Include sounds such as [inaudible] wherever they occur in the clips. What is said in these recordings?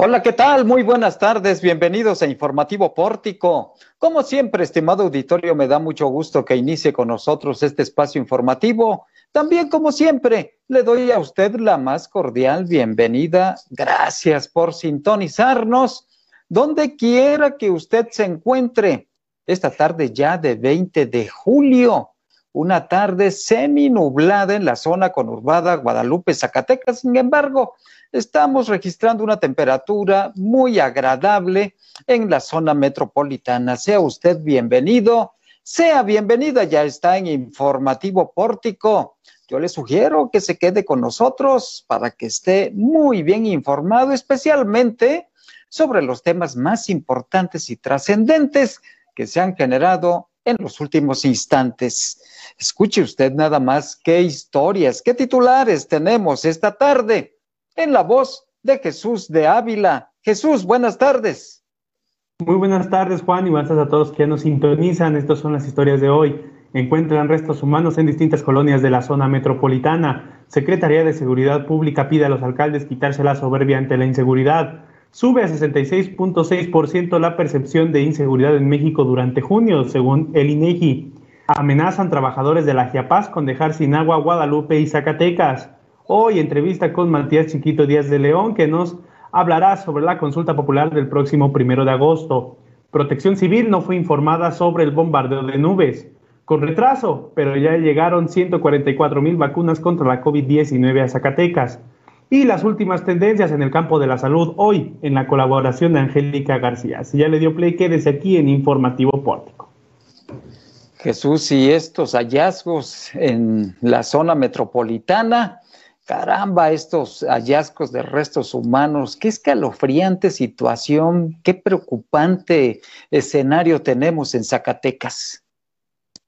Hola, ¿qué tal? Muy buenas tardes, bienvenidos a Informativo Pórtico. Como siempre, estimado auditorio, me da mucho gusto que inicie con nosotros este espacio informativo. También, como siempre, le doy a usted la más cordial bienvenida. Gracias por sintonizarnos donde quiera que usted se encuentre. Esta tarde ya de 20 de julio, una tarde semi nublada en la zona conurbada Guadalupe, Zacatecas. Sin embargo, estamos registrando una temperatura muy agradable en la zona metropolitana. Sea usted bienvenido, sea bienvenida, ya está en Informativo Pórtico. Yo le sugiero que se quede con nosotros para que esté muy bien informado, especialmente sobre los temas más importantes y trascendentes que se han generado en los últimos instantes. Escuche usted nada más qué historias, qué titulares tenemos esta tarde en la voz de Jesús de Ávila. Jesús, buenas tardes. Muy buenas tardes, Juan, y buenas tardes a todos que nos sintonizan. Estas son las historias de hoy. Encuentran restos humanos en distintas colonias de la zona metropolitana. Secretaría de Seguridad Pública pide a los alcaldes quitarse la soberbia ante la inseguridad. Sube a 66.6% la percepción de inseguridad en México durante junio, según el INEGI. Amenazan trabajadores de la Giapaz con dejar sin agua Guadalupe y Zacatecas. Hoy entrevista con Matías Chiquito Díaz de León, que nos hablará sobre la consulta popular del próximo primero de agosto. Protección Civil no fue informada sobre el bombardeo de nubes. Con retraso, pero ya llegaron 144 mil vacunas contra la COVID-19 a Zacatecas. Y las últimas tendencias en el campo de la salud hoy, en la colaboración de Angélica García. Si ya le dio play, quédese aquí en Informativo Pórtico. Jesús, y estos hallazgos en la zona metropolitana, Caramba, estos hallazgos de restos humanos, qué escalofriante situación, qué preocupante escenario tenemos en Zacatecas.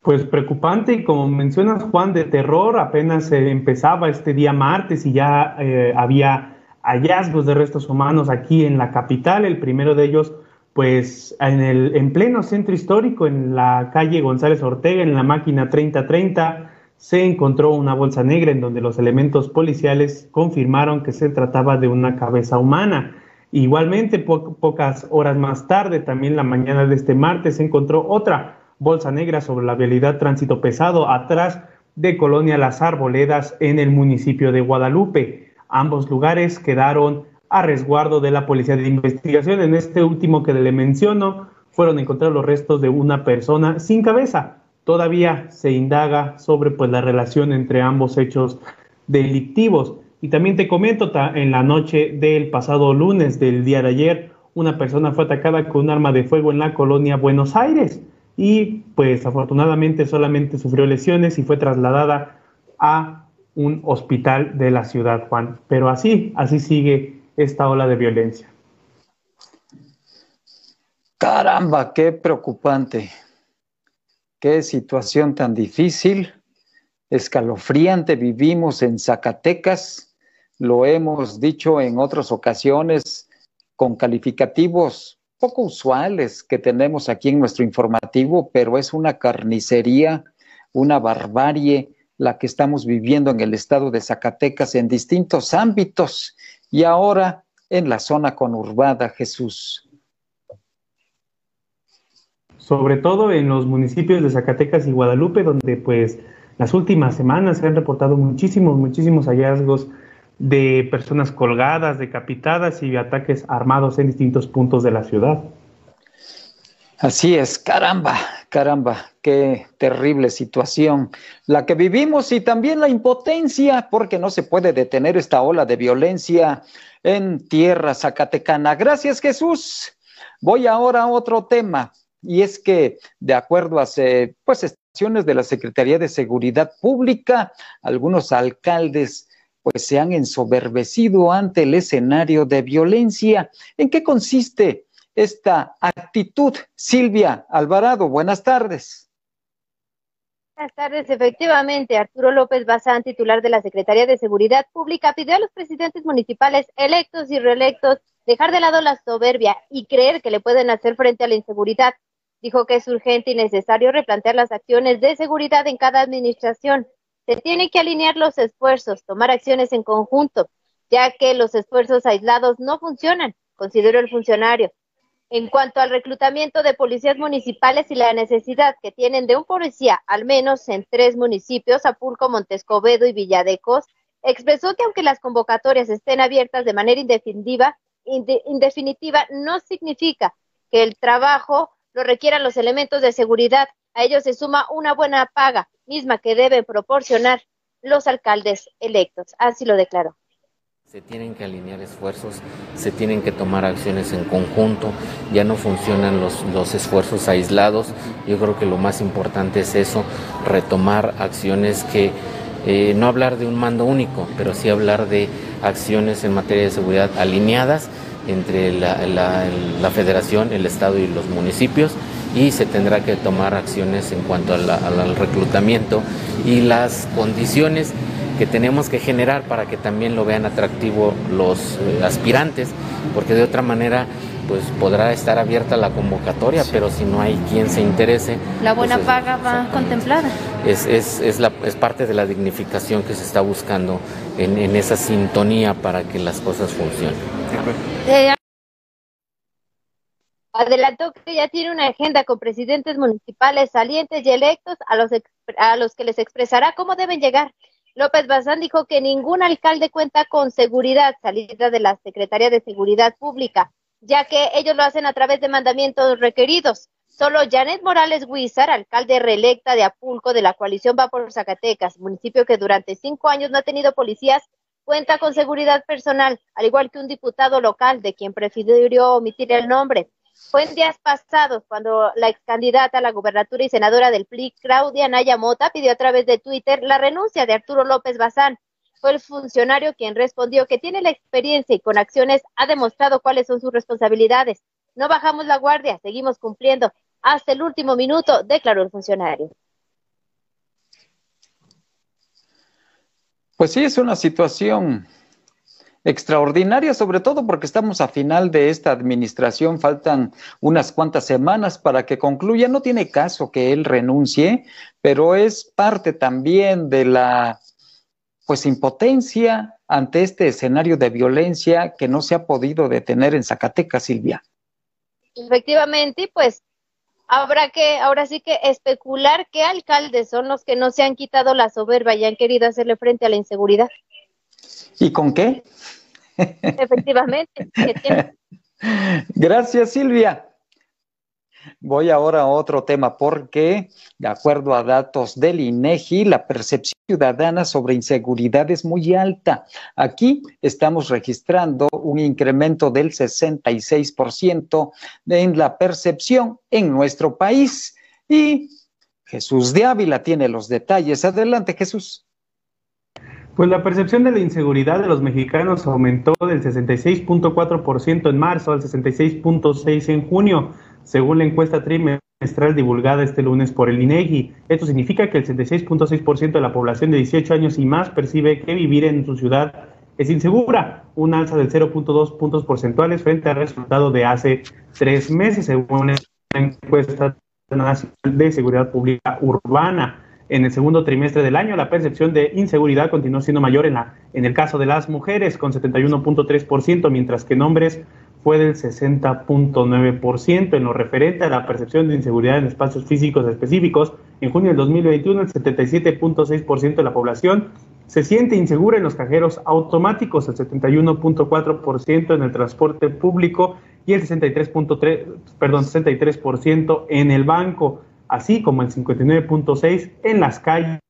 Pues preocupante y como mencionas Juan, de terror, apenas empezaba este día martes y ya eh, había hallazgos de restos humanos aquí en la capital, el primero de ellos pues en, el, en pleno centro histórico, en la calle González Ortega, en la máquina 3030 se encontró una bolsa negra en donde los elementos policiales confirmaron que se trataba de una cabeza humana. Igualmente, pocas horas más tarde, también la mañana de este martes, se encontró otra bolsa negra sobre la vialidad tránsito pesado atrás de Colonia Las Arboledas en el municipio de Guadalupe. Ambos lugares quedaron a resguardo de la Policía de Investigación. En este último que le menciono, fueron encontrados los restos de una persona sin cabeza, todavía se indaga sobre pues, la relación entre ambos hechos delictivos. Y también te comento, en la noche del pasado lunes del día de ayer, una persona fue atacada con un arma de fuego en la colonia Buenos Aires y pues afortunadamente solamente sufrió lesiones y fue trasladada a un hospital de la ciudad, Juan. Pero así, así sigue esta ola de violencia. Caramba, qué preocupante. Qué situación tan difícil, escalofriante vivimos en Zacatecas, lo hemos dicho en otras ocasiones con calificativos poco usuales que tenemos aquí en nuestro informativo, pero es una carnicería, una barbarie la que estamos viviendo en el estado de Zacatecas en distintos ámbitos y ahora en la zona conurbada, Jesús. Sobre todo en los municipios de Zacatecas y Guadalupe, donde pues las últimas semanas se han reportado muchísimos, muchísimos hallazgos de personas colgadas, decapitadas y ataques armados en distintos puntos de la ciudad. Así es, caramba, caramba, qué terrible situación la que vivimos y también la impotencia, porque no se puede detener esta ola de violencia en tierra zacatecana. Gracias, Jesús. Voy ahora a otro tema y es que, de acuerdo a pues, estaciones de la Secretaría de Seguridad Pública, algunos alcaldes pues se han ensoberbecido ante el escenario de violencia. ¿En qué consiste esta actitud? Silvia Alvarado, buenas tardes. Buenas tardes. Efectivamente, Arturo López Bazán, titular de la Secretaría de Seguridad Pública, pidió a los presidentes municipales electos y reelectos dejar de lado la soberbia y creer que le pueden hacer frente a la inseguridad Dijo que es urgente y necesario replantear las acciones de seguridad en cada administración. Se tienen que alinear los esfuerzos, tomar acciones en conjunto. ya que los esfuerzos aislados no funcionan, consideró el funcionario. En cuanto al reclutamiento de policías municipales y la necesidad que tienen de un policía, al menos en tres municipios, Apulco, Montescobedo y Villadecos, expresó que aunque las convocatorias estén abiertas de manera indefinitiva, no significa que el trabajo lo requieran los elementos de seguridad. A ello se suma una buena paga, misma que deben proporcionar los alcaldes electos. Así lo declaró. Se tienen que alinear esfuerzos, se tienen que tomar acciones en conjunto, ya no funcionan los, los, esfuerzos aislados. Yo creo que lo más importante es eso, retomar acciones que, eh, no hablar de un mando único, pero sí hablar de acciones en materia de seguridad alineadas entre la, la, federación, el Estado y los municipios y se tendrá que tomar acciones en cuanto al reclutamiento y las condiciones que tenemos que generar para que también lo vean atractivo los eh, aspirantes, porque de otra manera pues podrá estar abierta la convocatoria, pero si no hay quien se interese. La buena pues, paga va contemplada. Es, es, es, la, es parte de la dignificación que se está buscando en, en esa sintonía para que las cosas funcionen. Eh, adelantó que ya tiene una agenda con presidentes municipales salientes y electos a los, a los que les expresará cómo deben llegar. López Bazán dijo que ningún alcalde cuenta con seguridad salida de la Secretaría de Seguridad Pública, ya que ellos lo hacen a través de mandamientos requeridos. Solo Janet Morales Huizar, alcalde reelecta de Apulco de la coalición Va por Zacatecas, municipio que durante cinco años no ha tenido policías, cuenta con seguridad personal, al igual que un diputado local de quien prefirió omitir el nombre. Fue en días pasados cuando la ex candidata a la gubernatura y senadora del PLI, Claudia Naya Mota, pidió a través de Twitter la renuncia de Arturo López Bazán. Fue el funcionario quien respondió que tiene la experiencia y con acciones ha demostrado cuáles son sus responsabilidades. No bajamos la guardia, seguimos cumpliendo hasta el último minuto, declaró el funcionario. Pues sí, es una situación extraordinaria, sobre todo porque estamos a final de esta administración, faltan unas cuantas semanas para que concluya. No tiene caso que él renuncie, pero es parte también de la pues impotencia ante este escenario de violencia que no se ha podido detener en Zacatecas, Silvia. Efectivamente, pues habrá que, ahora sí que especular qué alcaldes son los que no se han quitado la soberba y han querido hacerle frente a la inseguridad. ¿Y con qué? Efectivamente. [laughs] Gracias, Silvia. Voy ahora a otro tema porque, de acuerdo a datos del INEGI, la percepción ciudadana sobre inseguridad es muy alta. Aquí estamos registrando un incremento del 66% en la percepción en nuestro país. Y Jesús de Ávila tiene los detalles. Adelante, Jesús. Pues la percepción de la inseguridad de los mexicanos aumentó del 66.4% en marzo al 66.6% en junio, según la encuesta trimestral divulgada este lunes por el INEGI. Esto significa que el 66.6% de la población de 18 años y más percibe que vivir en su ciudad es insegura, un alza del 0.2 puntos porcentuales frente al resultado de hace tres meses, según la encuesta nacional de seguridad pública urbana en el segundo trimestre del año. La percepción de inseguridad continuó siendo mayor en, la, en el caso de las mujeres, con 71.3%, mientras que en hombres fue del 60.9%. En lo referente a la percepción de inseguridad en espacios físicos específicos, en junio del 2021 el 77.6% de la población se siente insegura en los cajeros automáticos, el 71.4% en el transporte público y el 63.3, perdón, 63% en el banco así como el 59.6 en las calles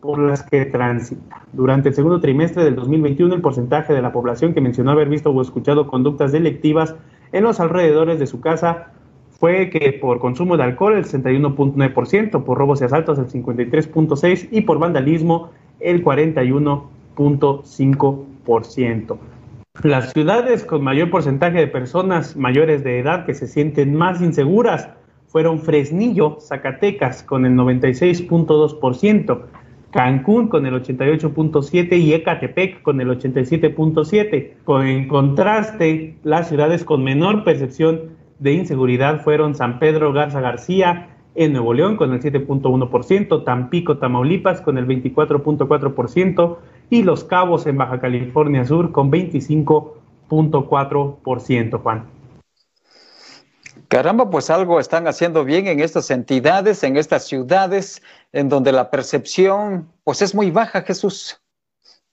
por las que transita. Durante el segundo trimestre del 2021, el porcentaje de la población que mencionó haber visto o escuchado conductas delictivas en los alrededores de su casa fue que por consumo de alcohol el 61.9%, por robos y asaltos el 53.6% y por vandalismo el 41.5%. Las ciudades con mayor porcentaje de personas mayores de edad que se sienten más inseguras fueron Fresnillo, Zacatecas con el 96.2%, Cancún con el 88.7% y Ecatepec con el 87.7%. En contraste, las ciudades con menor percepción de inseguridad fueron San Pedro Garza García en Nuevo León con el 7.1%, Tampico, Tamaulipas con el 24.4%, y Los Cabos en Baja California Sur con 25.4%, Juan. Caramba, pues algo están haciendo bien en estas entidades, en estas ciudades, en donde la percepción pues es muy baja, Jesús.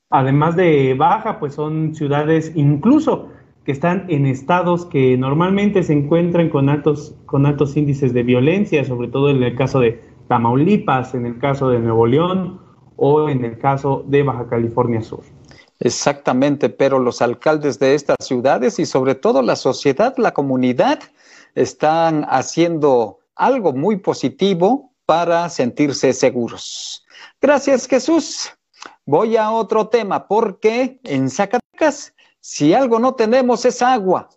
Además de baja, pues son ciudades incluso que están en estados que normalmente se encuentran con altos, con altos índices de violencia, sobre todo en el caso de Tamaulipas, en el caso de Nuevo León o en el caso de Baja California Sur. Exactamente, pero los alcaldes de estas ciudades y sobre todo la sociedad, la comunidad, están haciendo algo muy positivo para sentirse seguros. Gracias Jesús. Voy a otro tema porque en Zacatecas si algo no tenemos es agua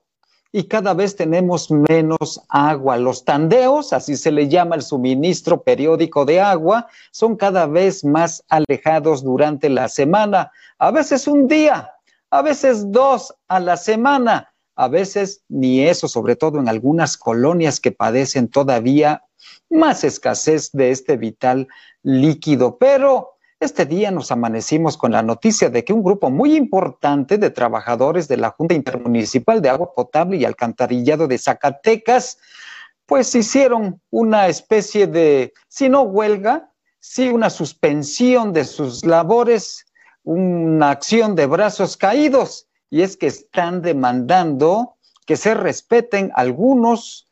y cada vez tenemos menos agua. Los tandeos, así se le llama el suministro periódico de agua, son cada vez más alejados durante la semana, a veces un día, a veces dos a la semana, a veces ni eso, sobre todo en algunas colonias que padecen todavía más escasez de este vital líquido. Pero este día nos amanecimos con la noticia de que un grupo muy importante de trabajadores de la Junta Intermunicipal de Agua Potable y Alcantarillado de Zacatecas, pues hicieron una especie de, si no huelga, sí una suspensión de sus labores, una acción de brazos caídos, y es que están demandando que se respeten algunos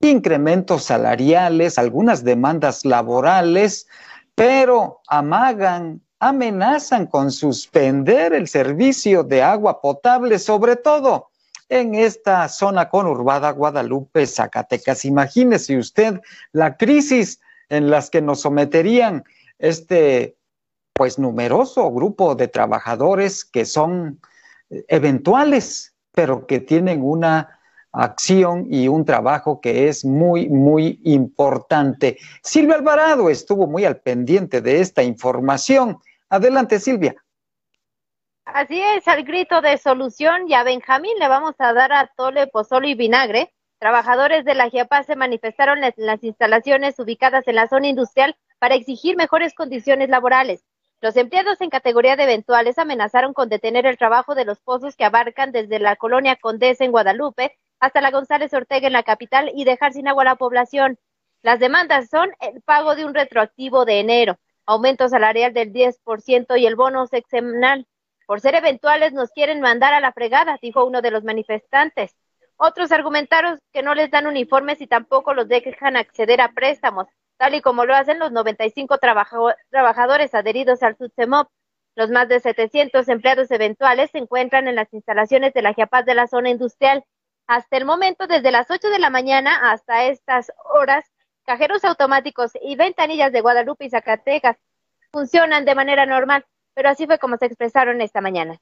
incrementos salariales, algunas demandas laborales, pero amagan, amenazan con suspender el servicio de agua potable, sobre todo en esta zona conurbada Guadalupe, Zacatecas. Imagínese usted la crisis en las que nos someterían este pues numeroso grupo de trabajadores que son eventuales, pero que tienen una acción y un trabajo que es muy, muy importante. Silvia Alvarado estuvo muy al pendiente de esta información. Adelante, Silvia. Así es, al grito de solución y a Benjamín le vamos a dar a tole, pozolo y vinagre. Trabajadores de la GIAPA se manifestaron en las instalaciones ubicadas en la zona industrial para exigir mejores condiciones laborales. Los empleados en categoría de eventuales amenazaron con detener el trabajo de los pozos que abarcan desde la colonia Condesa en Guadalupe hasta la González Ortega en la capital y dejar sin agua a la población. Las demandas son el pago de un retroactivo de enero, aumento salarial del 10% y el bono sexenal. Por ser eventuales nos quieren mandar a la fregada, dijo uno de los manifestantes. Otros argumentaron que no les dan uniformes y tampoco los dejan acceder a préstamos, tal y como lo hacen los 95 trabajadores adheridos al SUTSEMOP. Los más de 700 empleados eventuales se encuentran en las instalaciones de la GIAPAZ de la zona industrial hasta el momento, desde las 8 de la mañana hasta estas horas, cajeros automáticos y ventanillas de Guadalupe y Zacatecas funcionan de manera normal, pero así fue como se expresaron esta mañana.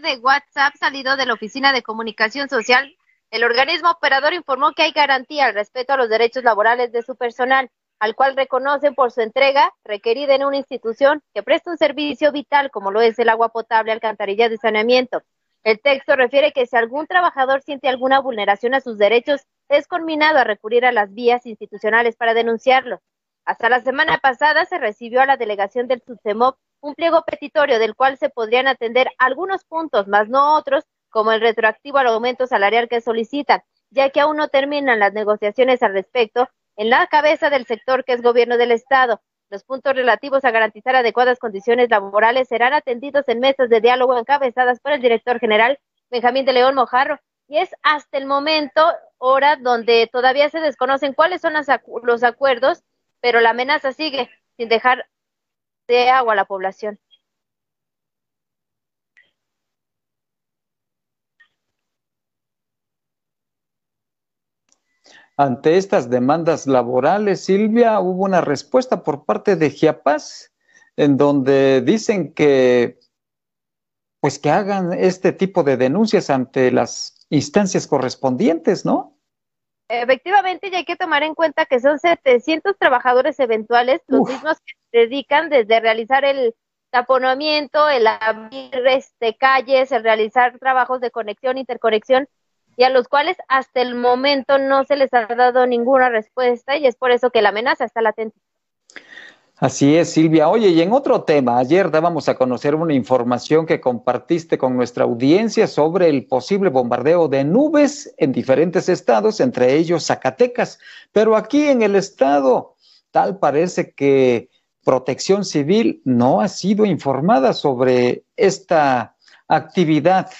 De WhatsApp salido de la Oficina de Comunicación Social, el organismo operador informó que hay garantía al respeto a los derechos laborales de su personal, al cual reconocen por su entrega requerida en una institución que presta un servicio vital como lo es el agua potable, alcantarilla y saneamiento. El texto refiere que si algún trabajador siente alguna vulneración a sus derechos, es conminado a recurrir a las vías institucionales para denunciarlo. Hasta la semana pasada se recibió a la delegación del SUTEMOC un pliego petitorio del cual se podrían atender algunos puntos, más no otros, como el retroactivo al aumento salarial que solicitan, ya que aún no terminan las negociaciones al respecto en la cabeza del sector que es gobierno del Estado. Los puntos relativos a garantizar adecuadas condiciones laborales serán atendidos en mesas de diálogo encabezadas por el director general Benjamín de León Mojarro. Y es hasta el momento, hora donde todavía se desconocen cuáles son los acuerdos, pero la amenaza sigue sin dejar de agua a la población. Ante estas demandas laborales, Silvia, hubo una respuesta por parte de Giapaz, en donde dicen que pues que hagan este tipo de denuncias ante las instancias correspondientes, ¿no? Efectivamente, y hay que tomar en cuenta que son 700 trabajadores eventuales, los mismos que se dedican desde realizar el taponamiento, el abrir este, calles, el realizar trabajos de conexión, interconexión, y a los cuales hasta el momento no se les ha dado ninguna respuesta y es por eso que la amenaza está latente. Así es, Silvia. Oye, y en otro tema, ayer dábamos a conocer una información que compartiste con nuestra audiencia sobre el posible bombardeo de nubes en diferentes estados, entre ellos Zacatecas. Pero aquí en el estado, tal parece que Protección Civil no ha sido informada sobre esta actividad.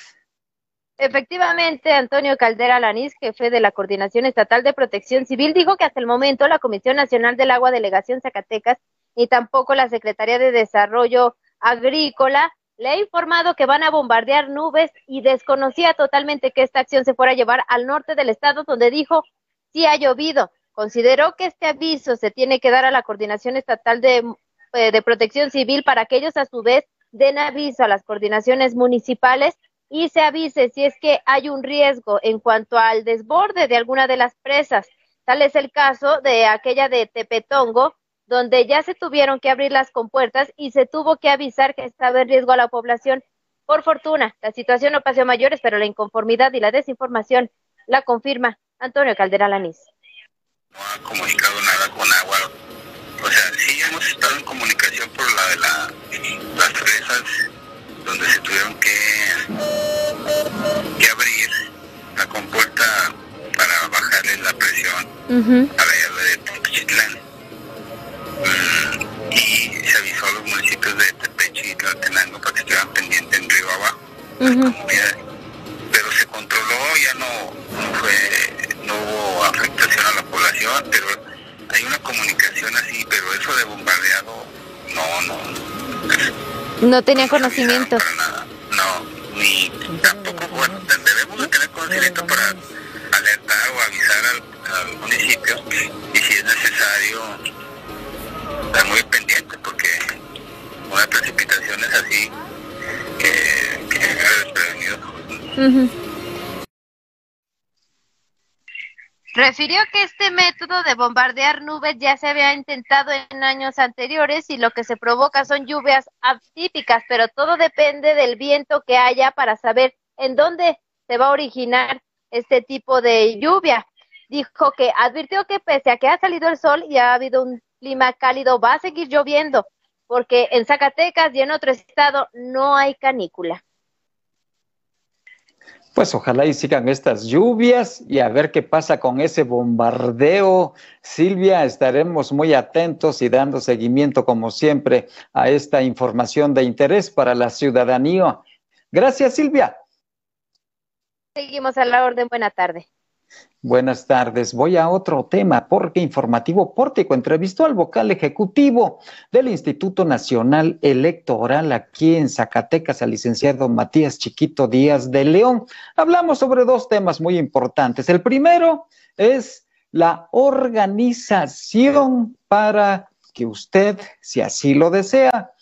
Efectivamente, Antonio Caldera Lanís, jefe de la Coordinación Estatal de Protección Civil, dijo que hasta el momento la Comisión Nacional del Agua Delegación Zacatecas ni tampoco la Secretaría de Desarrollo Agrícola le ha informado que van a bombardear nubes y desconocía totalmente que esta acción se fuera a llevar al norte del estado, donde dijo sí ha llovido. Consideró que este aviso se tiene que dar a la Coordinación Estatal de, eh, de Protección Civil para que ellos a su vez den aviso a las coordinaciones municipales y se avise si es que hay un riesgo en cuanto al desborde de alguna de las presas. Tal es el caso de aquella de Tepetongo, donde ya se tuvieron que abrir las compuertas y se tuvo que avisar que estaba en riesgo a la población. Por fortuna, la situación no pasó a mayores, pero la inconformidad y la desinformación la confirma Antonio Caldera Lanís. No ha comunicado nada con agua. O sea, sí hemos estado en comunicación por la de la, las presas donde se tuvieron que, que abrir la compuerta para bajarle la presión a la llave de Tepechitlán. Mm, y se avisó a los municipios de Tepechi y para que estuvieran pendientes en río abajo, las comunidades. Pero se controló, ya no, no fue, no hubo afectación a la población, pero hay una comunicación así, pero eso de bombardeado, no, no. No tenía conocimiento. No, ni tampoco, bueno, debemos de tener conocimiento para alertar o avisar al, municipio y si es necesario estar muy pendiente porque una precipitación es así que, que desprevenido. Refirió que este método de bombardear nubes ya se había intentado en años anteriores y lo que se provoca son lluvias atípicas, pero todo depende del viento que haya para saber en dónde se va a originar este tipo de lluvia. Dijo que advirtió que pese a que ha salido el sol y ha habido un clima cálido, va a seguir lloviendo, porque en Zacatecas y en otro estado no hay canícula. Pues ojalá y sigan estas lluvias y a ver qué pasa con ese bombardeo. Silvia, estaremos muy atentos y dando seguimiento, como siempre, a esta información de interés para la ciudadanía. Gracias, Silvia. Seguimos a la orden. Buena tarde. Buenas tardes. Voy a otro tema porque Informativo Pórtico entrevistó al vocal ejecutivo del Instituto Nacional Electoral aquí en Zacatecas, al licenciado Matías Chiquito Díaz de León. Hablamos sobre dos temas muy importantes. El primero es la organización para que usted, si así lo desea,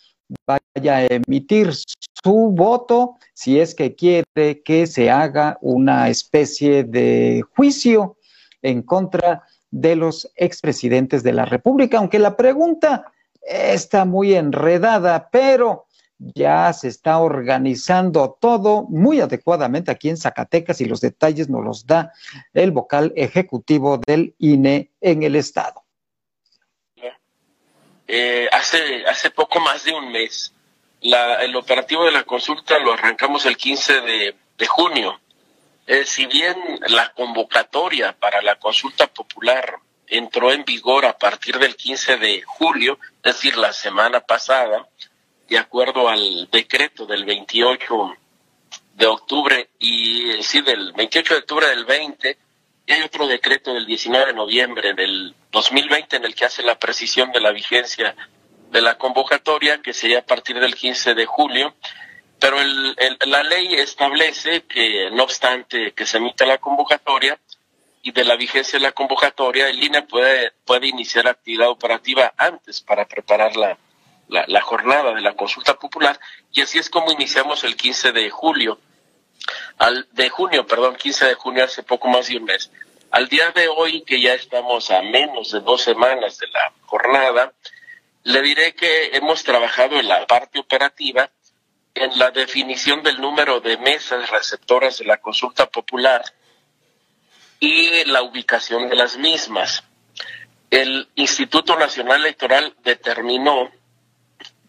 vaya a emitir su voto si es que quiere que se haga una especie de juicio en contra de los expresidentes de la República, aunque la pregunta está muy enredada, pero ya se está organizando todo muy adecuadamente aquí en Zacatecas y los detalles nos los da el vocal ejecutivo del INE en el estado. Eh, hace, hace poco más de un mes. el operativo de la consulta lo arrancamos el 15 de, junio. Eh, si bien la convocatoria para la consulta popular entró en vigor a partir del 15 de julio, es decir, la semana pasada, de acuerdo al decreto del 28 de octubre y sí, del 28 de octubre del 20, y hay otro decreto del 19 de noviembre del 2020 en el que hace la precisión de la vigencia de la convocatoria, que sería a partir del 15 de julio, pero el, la ley establece que, no obstante que se emita la convocatoria y de la vigencia de la convocatoria, el INE puede, puede iniciar actividad operativa antes para preparar la, la, jornada de la consulta popular. Y así es como iniciamos el 15 de julio, al, de junio, perdón, 15 de junio hace poco más de un mes. Al día de hoy, que ya estamos a menos de dos semanas de la jornada, le diré que hemos trabajado en la parte operativa en la definición del número de mesas receptoras de la consulta popular y la ubicación de las mismas. El Instituto Nacional Electoral determinó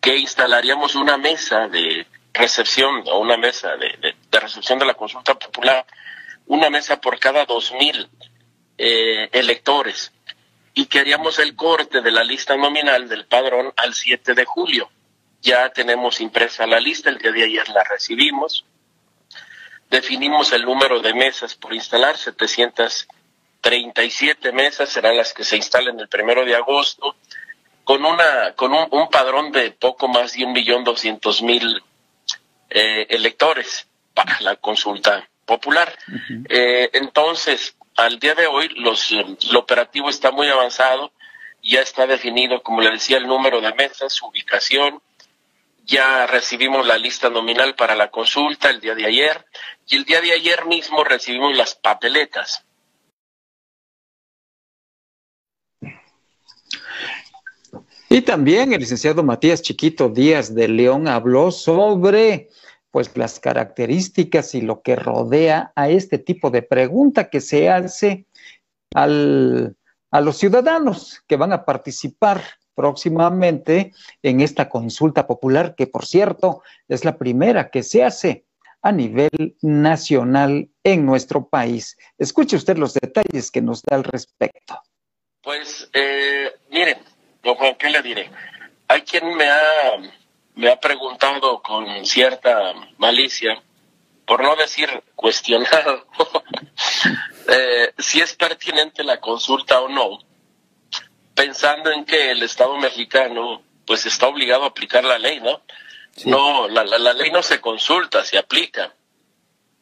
que instalaríamos una mesa de recepción o una mesa de, recepción de la consulta popular, una mesa por cada dos mil eh, electores y que haríamos el corte de la lista nominal del padrón al 7 de julio. Ya tenemos impresa la lista, el día de ayer la recibimos. Definimos el número de mesas por instalar, 737 mesas serán las que se instalen el primero de agosto con una con un, padrón de poco más de un millón doscientos mil eh, electores para la consulta popular. Eh, entonces, al día de hoy, los, el operativo está muy avanzado, ya está definido, como le decía, el número de mesas, su ubicación, ya recibimos la lista nominal para la consulta el día de ayer, y el día de ayer mismo recibimos las papeletas. Y también el licenciado Matías Chiquito Díaz de León habló sobre pues las características y lo que rodea a este tipo de pregunta que se hace al, a los ciudadanos que van a participar próximamente en esta consulta popular, que por cierto es la primera que se hace a nivel nacional en nuestro país. Escuche usted los detalles que nos da al respecto. Pues eh, miren, Don Juan, ¿qué le diré? Hay quien me ha, me ha preguntado con cierta malicia, por no decir cuestionado, [laughs] eh, si es pertinente la consulta o no, pensando en que el Estado mexicano pues está obligado a aplicar la ley, ¿no? No, la, la, la ley no se consulta, se aplica.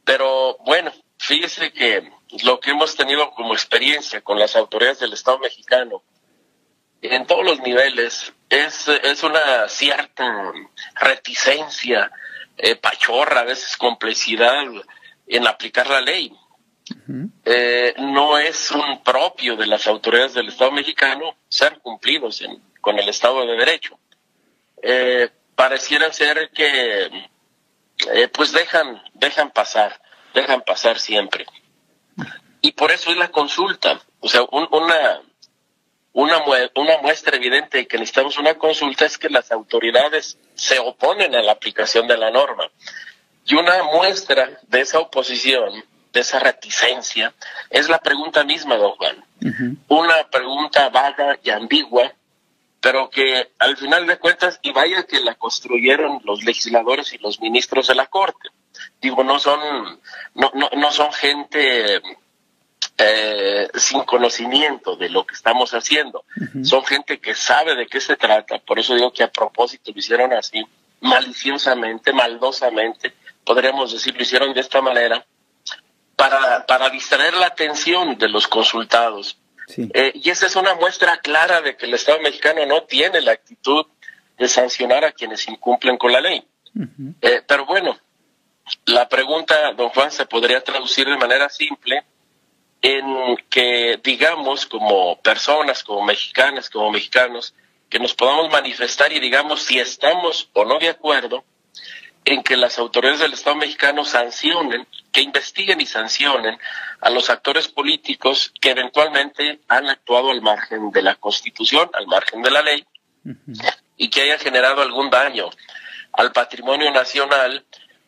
Pero bueno, fíjese que lo que hemos tenido como experiencia con las autoridades del Estado mexicano en todos los niveles es, es una cierta reticencia, eh, pachorra, a veces complicidad en aplicar la ley. Eh, no es un propio de las autoridades del Estado mexicano ser cumplidos con el Estado de Derecho. Eh, pareciera ser que pues dejan, dejan pasar, dejan pasar siempre. Y por eso es la consulta. O sea, una, una, una muestra evidente de que necesitamos una consulta es que las autoridades se oponen a la aplicación de la norma. Y una muestra de esa oposición, de esa reticencia, es la pregunta misma, don Juan. Una pregunta vaga y ambigua, pero que al final de cuentas, y vaya que la construyeron los legisladores y los ministros de la Corte. Digo, no son, no, no, no son gente eh, sin conocimiento de lo que estamos haciendo. Son gente que sabe de qué se trata, por eso digo que a propósito lo hicieron así, maliciosamente, maldosamente, podríamos decir, lo hicieron de esta manera, para, para distraer la atención de los consultados. Eh, y esa es una muestra clara de que el Estado mexicano no tiene la actitud de sancionar a quienes incumplen con la ley. Eh, pero bueno, la pregunta, don Juan, se podría traducir de manera simple en que digamos como personas, como mexicanas, como mexicanos, que nos podamos manifestar y digamos si estamos o no de acuerdo en que las autoridades del Estado mexicano sancionen, que investiguen y sancionen a los actores políticos que eventualmente han actuado al margen de la Constitución, al margen de la ley, y que hayan generado algún daño al patrimonio nacional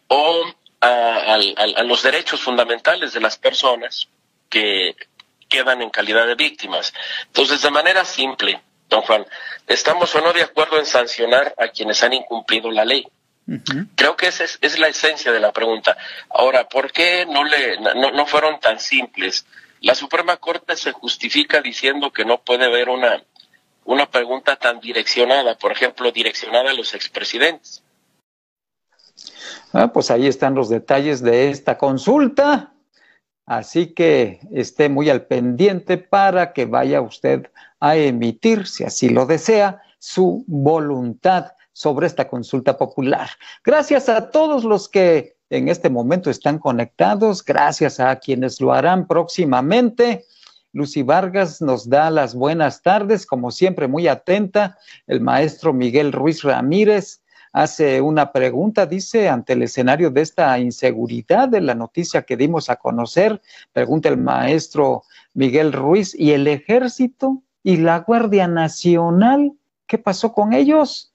o a los derechos fundamentales de las personas que quedan en calidad de víctimas. Entonces, de manera simple, don Juan, ¿estamos o no de acuerdo en sancionar a quienes han incumplido la ley? Creo que esa es, la esencia de la pregunta. Ahora, ¿por qué no, le, no, no fueron tan simples? La Suprema Corte se justifica diciendo que no puede haber una, una pregunta tan direccionada, por ejemplo, direccionada a los expresidentes. Ah, pues ahí están los detalles de esta consulta. Así que esté muy al pendiente para que vaya usted a emitir, si así lo desea, su voluntad sobre esta consulta popular. Gracias a todos los que en este momento están conectados, gracias a quienes lo harán próximamente. Lucy Vargas nos da las buenas tardes, como siempre muy atenta. El maestro Miguel Ruiz Ramírez hace una pregunta, dice, ante el escenario de esta inseguridad de la noticia que dimos a conocer, pregunta el maestro Miguel Ruiz, ¿y el ejército y la Guardia Nacional? ¿Qué pasó con ellos?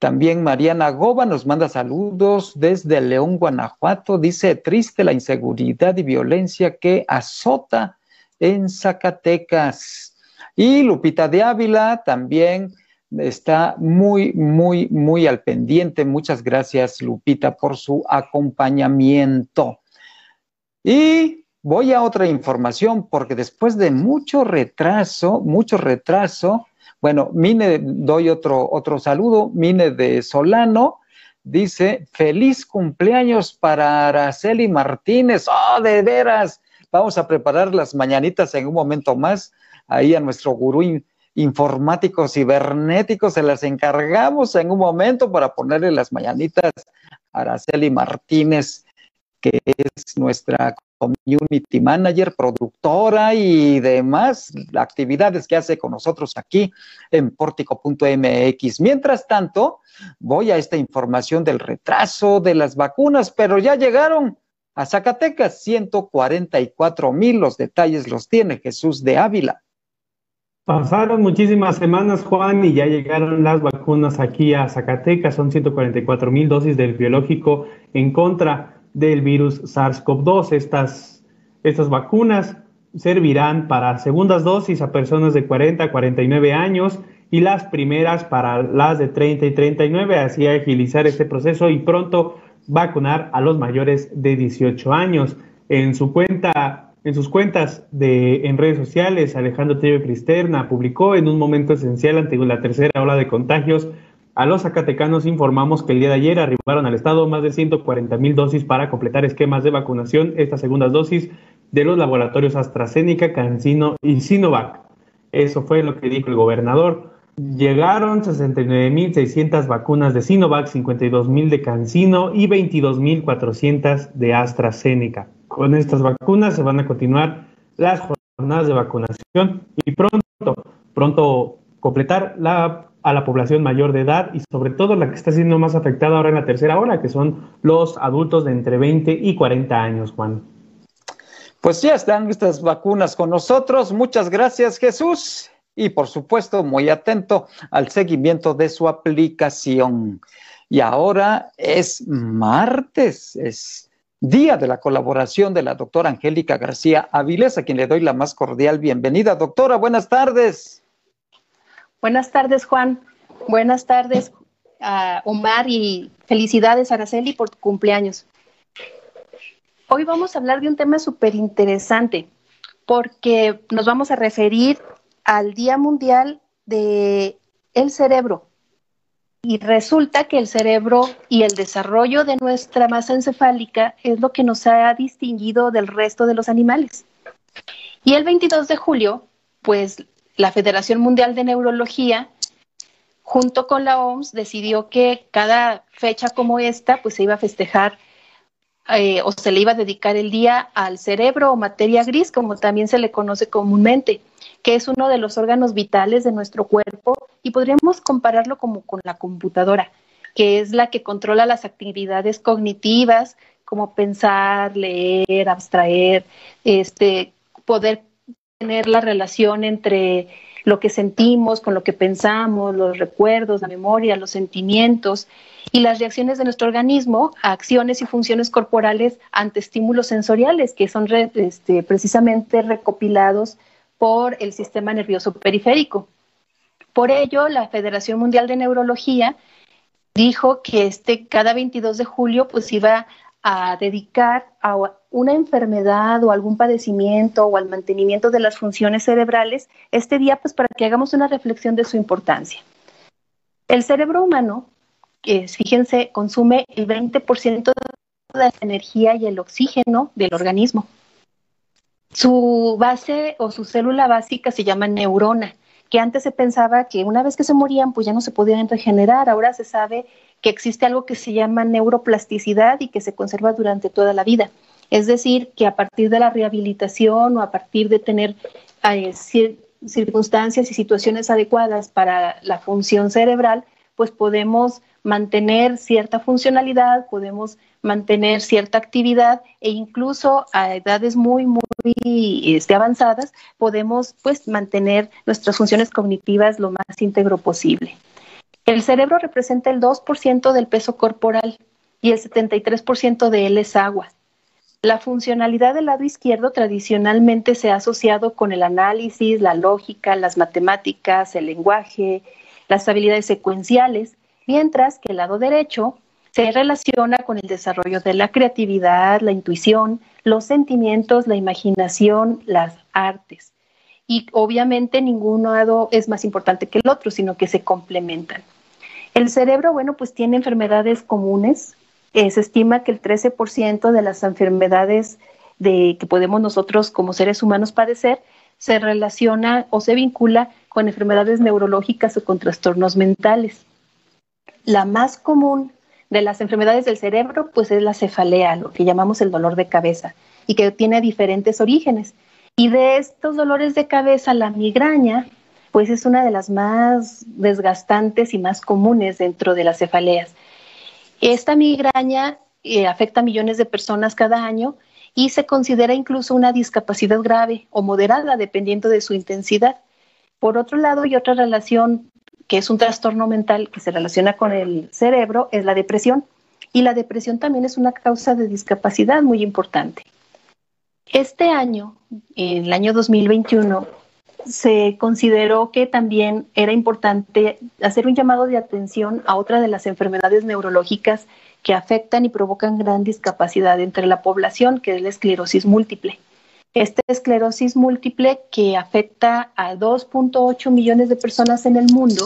También Mariana Goba nos manda saludos desde León, Guanajuato. Dice, triste la inseguridad y violencia que azota en Zacatecas. Y Lupita de Ávila también está muy, muy, muy al pendiente. Muchas gracias, Lupita, por su acompañamiento. Y voy a otra información porque después de mucho retraso, mucho retraso, bueno, Mine, doy otro, otro saludo, Mine de Solano, dice, feliz cumpleaños para Araceli Martínez. Oh, de veras, vamos a preparar las mañanitas en un momento más. Ahí a nuestro gurú informático cibernético se las encargamos en un momento para ponerle las mañanitas a Araceli Martínez, que es nuestra community manager, productora y demás actividades que hace con nosotros aquí en portico.mx. Mientras tanto, voy a esta información del retraso de las vacunas, pero ya llegaron a Zacatecas, 144 mil, los detalles los tiene Jesús de Ávila. Pasaron muchísimas semanas, Juan, y ya llegaron las vacunas aquí a Zacatecas. Son 144 mil dosis del biológico en contra del virus SARS-CoV-2. Estas, estas vacunas servirán para segundas dosis a personas de 40 a 49 años y las primeras para las de 30 y 39, así agilizar este proceso y pronto vacunar a los mayores de 18 años. En su cuenta, en sus cuentas de, en redes sociales, Alejandro Trillo Cristerna publicó en un momento esencial ante la tercera ola de contagios a los zacatecanos informamos que el día de ayer arribaron al estado más de 140 mil dosis para completar esquemas de vacunación, estas segundas dosis de los laboratorios AstraZeneca, CanSino y Sinovac. Eso fue lo que dijo el gobernador. Llegaron 69.600 vacunas de Sinovac, 52.000 de CanSino y 22.400 de AstraZeneca. Con estas vacunas se van a continuar las jornadas de vacunación y pronto, pronto completar la a la población mayor de edad y sobre todo la que está siendo más afectada ahora en la tercera hora, que son los adultos de entre 20 y 40 años, Juan. Pues ya están estas vacunas con nosotros. Muchas gracias, Jesús. Y por supuesto, muy atento al seguimiento de su aplicación. Y ahora es martes, es día de la colaboración de la doctora Angélica García Avilés, a quien le doy la más cordial bienvenida. Doctora, buenas tardes. Buenas tardes, Juan. Buenas tardes, a Omar, y felicidades, Araceli, por tu cumpleaños. Hoy vamos a hablar de un tema súper interesante, porque nos vamos a referir al Día Mundial de el Cerebro. Y resulta que el cerebro y el desarrollo de nuestra masa encefálica es lo que nos ha distinguido del resto de los animales. Y el 22 de julio, pues la Federación Mundial de Neurología, junto con la OMS, decidió que cada fecha como esta, pues se iba a festejar eh, o se le iba a dedicar el día al cerebro o materia gris, como también se le conoce comúnmente, que es uno de los órganos vitales de nuestro cuerpo y podríamos compararlo como con la computadora, que es la que controla las actividades cognitivas, como pensar, leer, abstraer, este, poder tener la relación entre lo que sentimos, con lo que pensamos, los recuerdos, la memoria, los sentimientos y las reacciones de nuestro organismo a acciones y funciones corporales ante estímulos sensoriales que son este, precisamente recopilados por el sistema nervioso periférico. Por ello, la Federación Mundial de Neurología dijo que este cada 22 de julio pues iba a dedicar a una enfermedad o algún padecimiento o al mantenimiento de las funciones cerebrales este día pues para que hagamos una reflexión de su importancia. El cerebro humano, que fíjense, consume el 20% de la energía y el oxígeno del organismo. Su base o su célula básica se llama neurona, que antes se pensaba que una vez que se morían pues ya no se podían regenerar, ahora se sabe que existe algo que se llama neuroplasticidad y que se conserva durante toda la vida. Es decir, que a partir de la rehabilitación o a partir de tener eh, circunstancias y situaciones adecuadas para la función cerebral, pues podemos mantener cierta funcionalidad, podemos mantener cierta actividad e incluso a edades muy, muy este, avanzadas podemos pues mantener nuestras funciones cognitivas lo más íntegro posible. El cerebro representa el 2% del peso corporal y el 73% de él es agua. La funcionalidad del lado izquierdo tradicionalmente se ha asociado con el análisis, la lógica, las matemáticas, el lenguaje, las habilidades secuenciales, mientras que el lado derecho se relaciona con el desarrollo de la creatividad, la intuición, los sentimientos, la imaginación, las artes. Y obviamente ningún lado es más importante que el otro, sino que se complementan. El cerebro, bueno, pues tiene enfermedades comunes. Eh, se estima que el 13% de las enfermedades de, que podemos nosotros como seres humanos padecer se relaciona o se vincula con enfermedades neurológicas o con trastornos mentales. La más común de las enfermedades del cerebro, pues es la cefalea, lo que llamamos el dolor de cabeza, y que tiene diferentes orígenes. Y de estos dolores de cabeza, la migraña pues es una de las más desgastantes y más comunes dentro de las cefaleas. Esta migraña eh, afecta a millones de personas cada año y se considera incluso una discapacidad grave o moderada dependiendo de su intensidad. Por otro lado, y otra relación que es un trastorno mental que se relaciona con el cerebro es la depresión. Y la depresión también es una causa de discapacidad muy importante. Este año, el año 2021, se consideró que también era importante hacer un llamado de atención a otra de las enfermedades neurológicas que afectan y provocan gran discapacidad entre la población, que es la esclerosis múltiple. Esta esclerosis múltiple que afecta a 2.8 millones de personas en el mundo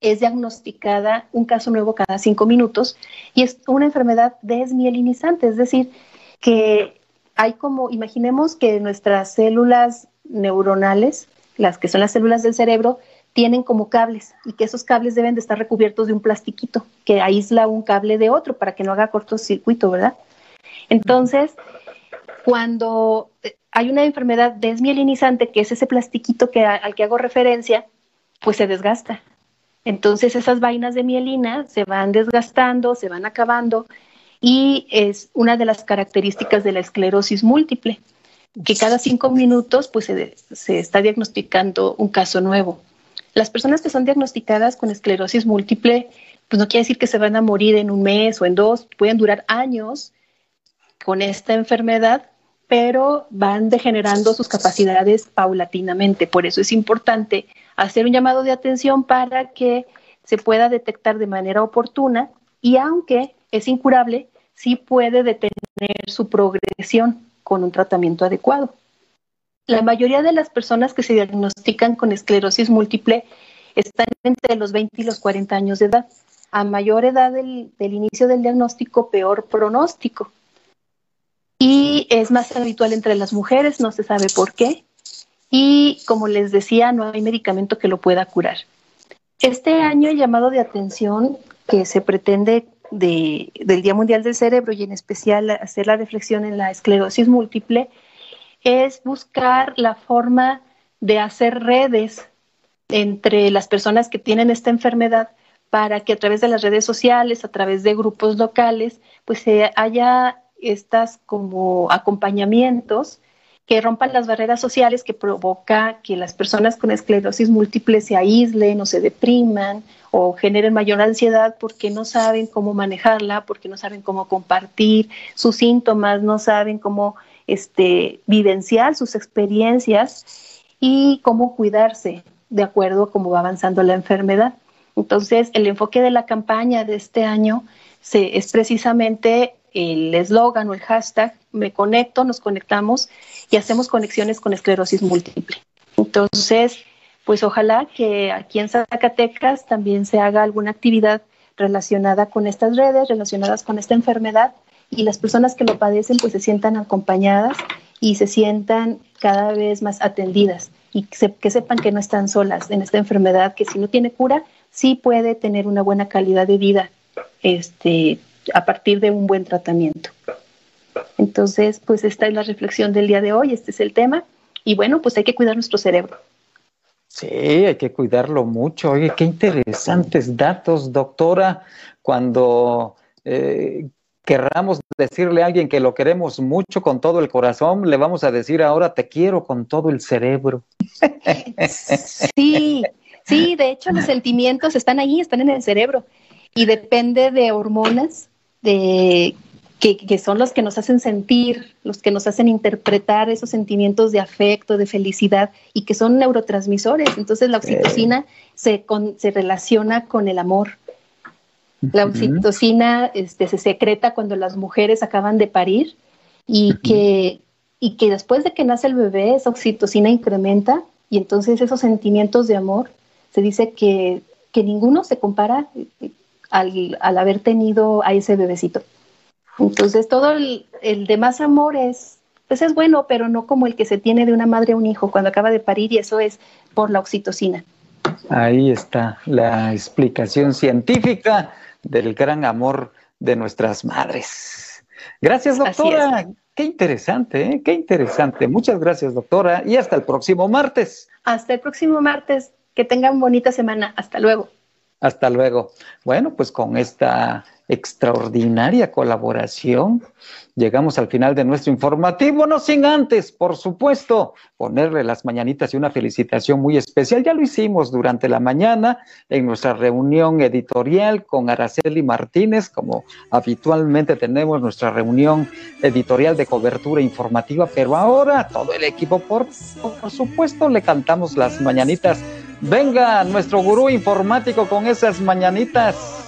es diagnosticada un caso nuevo cada cinco minutos y es una enfermedad desmielinizante, es decir, que hay como, imaginemos que nuestras células neuronales, las que son las células del cerebro, tienen como cables y que esos cables deben de estar recubiertos de un plastiquito que aísla un cable de otro para que no haga cortocircuito, ¿verdad? Entonces, cuando eh, hay una enfermedad desmielinizante, que es ese plastiquito que, al que hago referencia, pues se desgasta. Entonces esas vainas de mielina se van desgastando, se van acabando y es una de las características de la esclerosis múltiple que cada cinco minutos pues se, está diagnosticando un caso nuevo. Las personas que son diagnosticadas con esclerosis múltiple, pues no quiere decir que se van a morir en un mes o en dos, pueden durar años con esta enfermedad, pero van degenerando sus capacidades paulatinamente. Por eso es importante hacer un llamado de atención para que se pueda detectar de manera oportuna y aunque es incurable, sí puede detener su progresión con un tratamiento adecuado. La mayoría de las personas que se diagnostican con esclerosis múltiple están entre los 20 y los 40 años de edad. A mayor edad del, inicio del diagnóstico, peor pronóstico. Y es más habitual entre las mujeres, no se sabe por qué. Y como les decía, no hay medicamento que lo pueda curar. Este año el llamado de atención que se pretende del Día Mundial del Cerebro y en especial hacer la reflexión en la esclerosis múltiple es buscar la forma de hacer redes entre las personas que tienen esta enfermedad para que a través de las redes sociales, a través de grupos locales, pues haya estas como acompañamientos que rompan las barreras sociales que provoca que las personas con esclerosis múltiple se aíslen o se depriman o generen mayor ansiedad porque no saben cómo manejarla, porque no saben cómo compartir sus síntomas, no saben cómo este, vivenciar sus experiencias y cómo cuidarse de acuerdo a cómo va avanzando la enfermedad. Entonces, el enfoque de la campaña de este año es precisamente el eslogan o el hashtag me conecto, nos conectamos y hacemos conexiones con esclerosis múltiple. Entonces, pues ojalá que aquí en Zacatecas también se haga alguna actividad relacionada con estas redes, relacionadas con esta enfermedad y las personas que lo padecen pues se sientan acompañadas y se sientan cada vez más atendidas y que, sepan que no están solas en esta enfermedad, que si no tiene cura, sí puede tener una buena calidad de vida este, a partir de un buen tratamiento. Entonces, pues esta es la reflexión del día de hoy, este es el tema. Y bueno, pues hay que cuidar nuestro cerebro. Sí, hay que cuidarlo mucho. Oye, qué interesantes datos, doctora. Cuando eh, querramos decirle a alguien que lo queremos mucho con todo el corazón, le vamos a decir ahora te quiero con todo el cerebro. Sí, sí, de hecho los sentimientos están ahí, están en el cerebro y depende de hormonas de que, son los que nos hacen sentir, los que nos hacen interpretar esos sentimientos de afecto, de felicidad y que son neurotransmisores. Entonces la oxitocina se, se relaciona con el amor. La oxitocina este, se secreta cuando las mujeres acaban de parir y, que, y que después de que nace el bebé esa oxitocina incrementa y entonces esos sentimientos de amor se dice que, que ninguno se compara al, al haber tenido a ese bebecito. Entonces todo el, el demás amor es, pues es bueno, pero no como el que se tiene de una madre a un hijo cuando acaba de parir y eso es por la oxitocina. Ahí está la explicación científica del gran amor de nuestras madres. Gracias, doctora. Qué interesante, ¿eh? qué interesante. Muchas gracias, doctora. Y hasta el próximo martes. Hasta el próximo martes. Que tengan bonita semana. Hasta luego. Hasta luego. Bueno, pues con esta extraordinaria colaboración. Llegamos al final de nuestro informativo, no sin antes, por supuesto, ponerle las mañanitas y una felicitación muy especial. Ya lo hicimos durante la mañana en nuestra reunión editorial con Araceli Martínez, como habitualmente tenemos nuestra reunión editorial de cobertura informativa, pero ahora todo el equipo, por, por supuesto, le cantamos las mañanitas. Venga, nuestro gurú informático con esas mañanitas.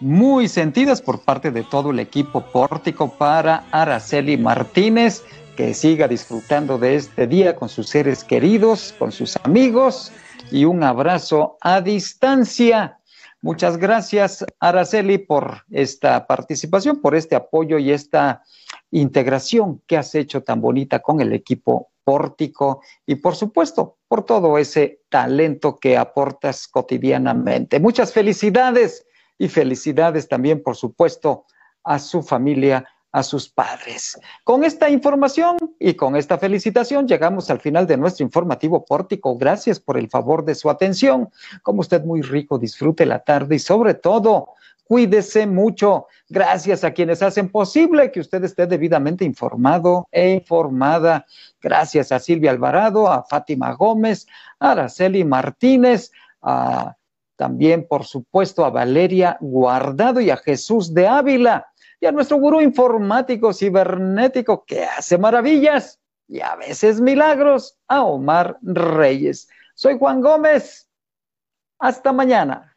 muy sentidas por parte de todo el equipo pórtico para Araceli Martínez, que siga disfrutando de este día con sus seres queridos, con sus amigos y un abrazo a distancia. Muchas gracias, Araceli, por esta participación, por este apoyo y esta integración que has hecho tan bonita con el equipo pórtico y, por supuesto, por todo ese talento que aportas cotidianamente. Muchas felicidades y felicidades también, por supuesto, a su familia, a sus padres. Con esta información y con esta felicitación llegamos al final de nuestro informativo pórtico. Gracias por el favor de su atención. Como usted muy rico, disfrute la tarde y sobre todo, cuídese mucho. Gracias a quienes hacen posible que usted esté debidamente informado e informada. Gracias a Silvia Alvarado, a Fátima Gómez, a Araceli Martínez, a también, por supuesto, a Valeria Guardado y a Jesús de Ávila y a nuestro gurú informático cibernético que hace maravillas y a veces milagros, a Omar Reyes. Soy Juan Gómez. Hasta mañana.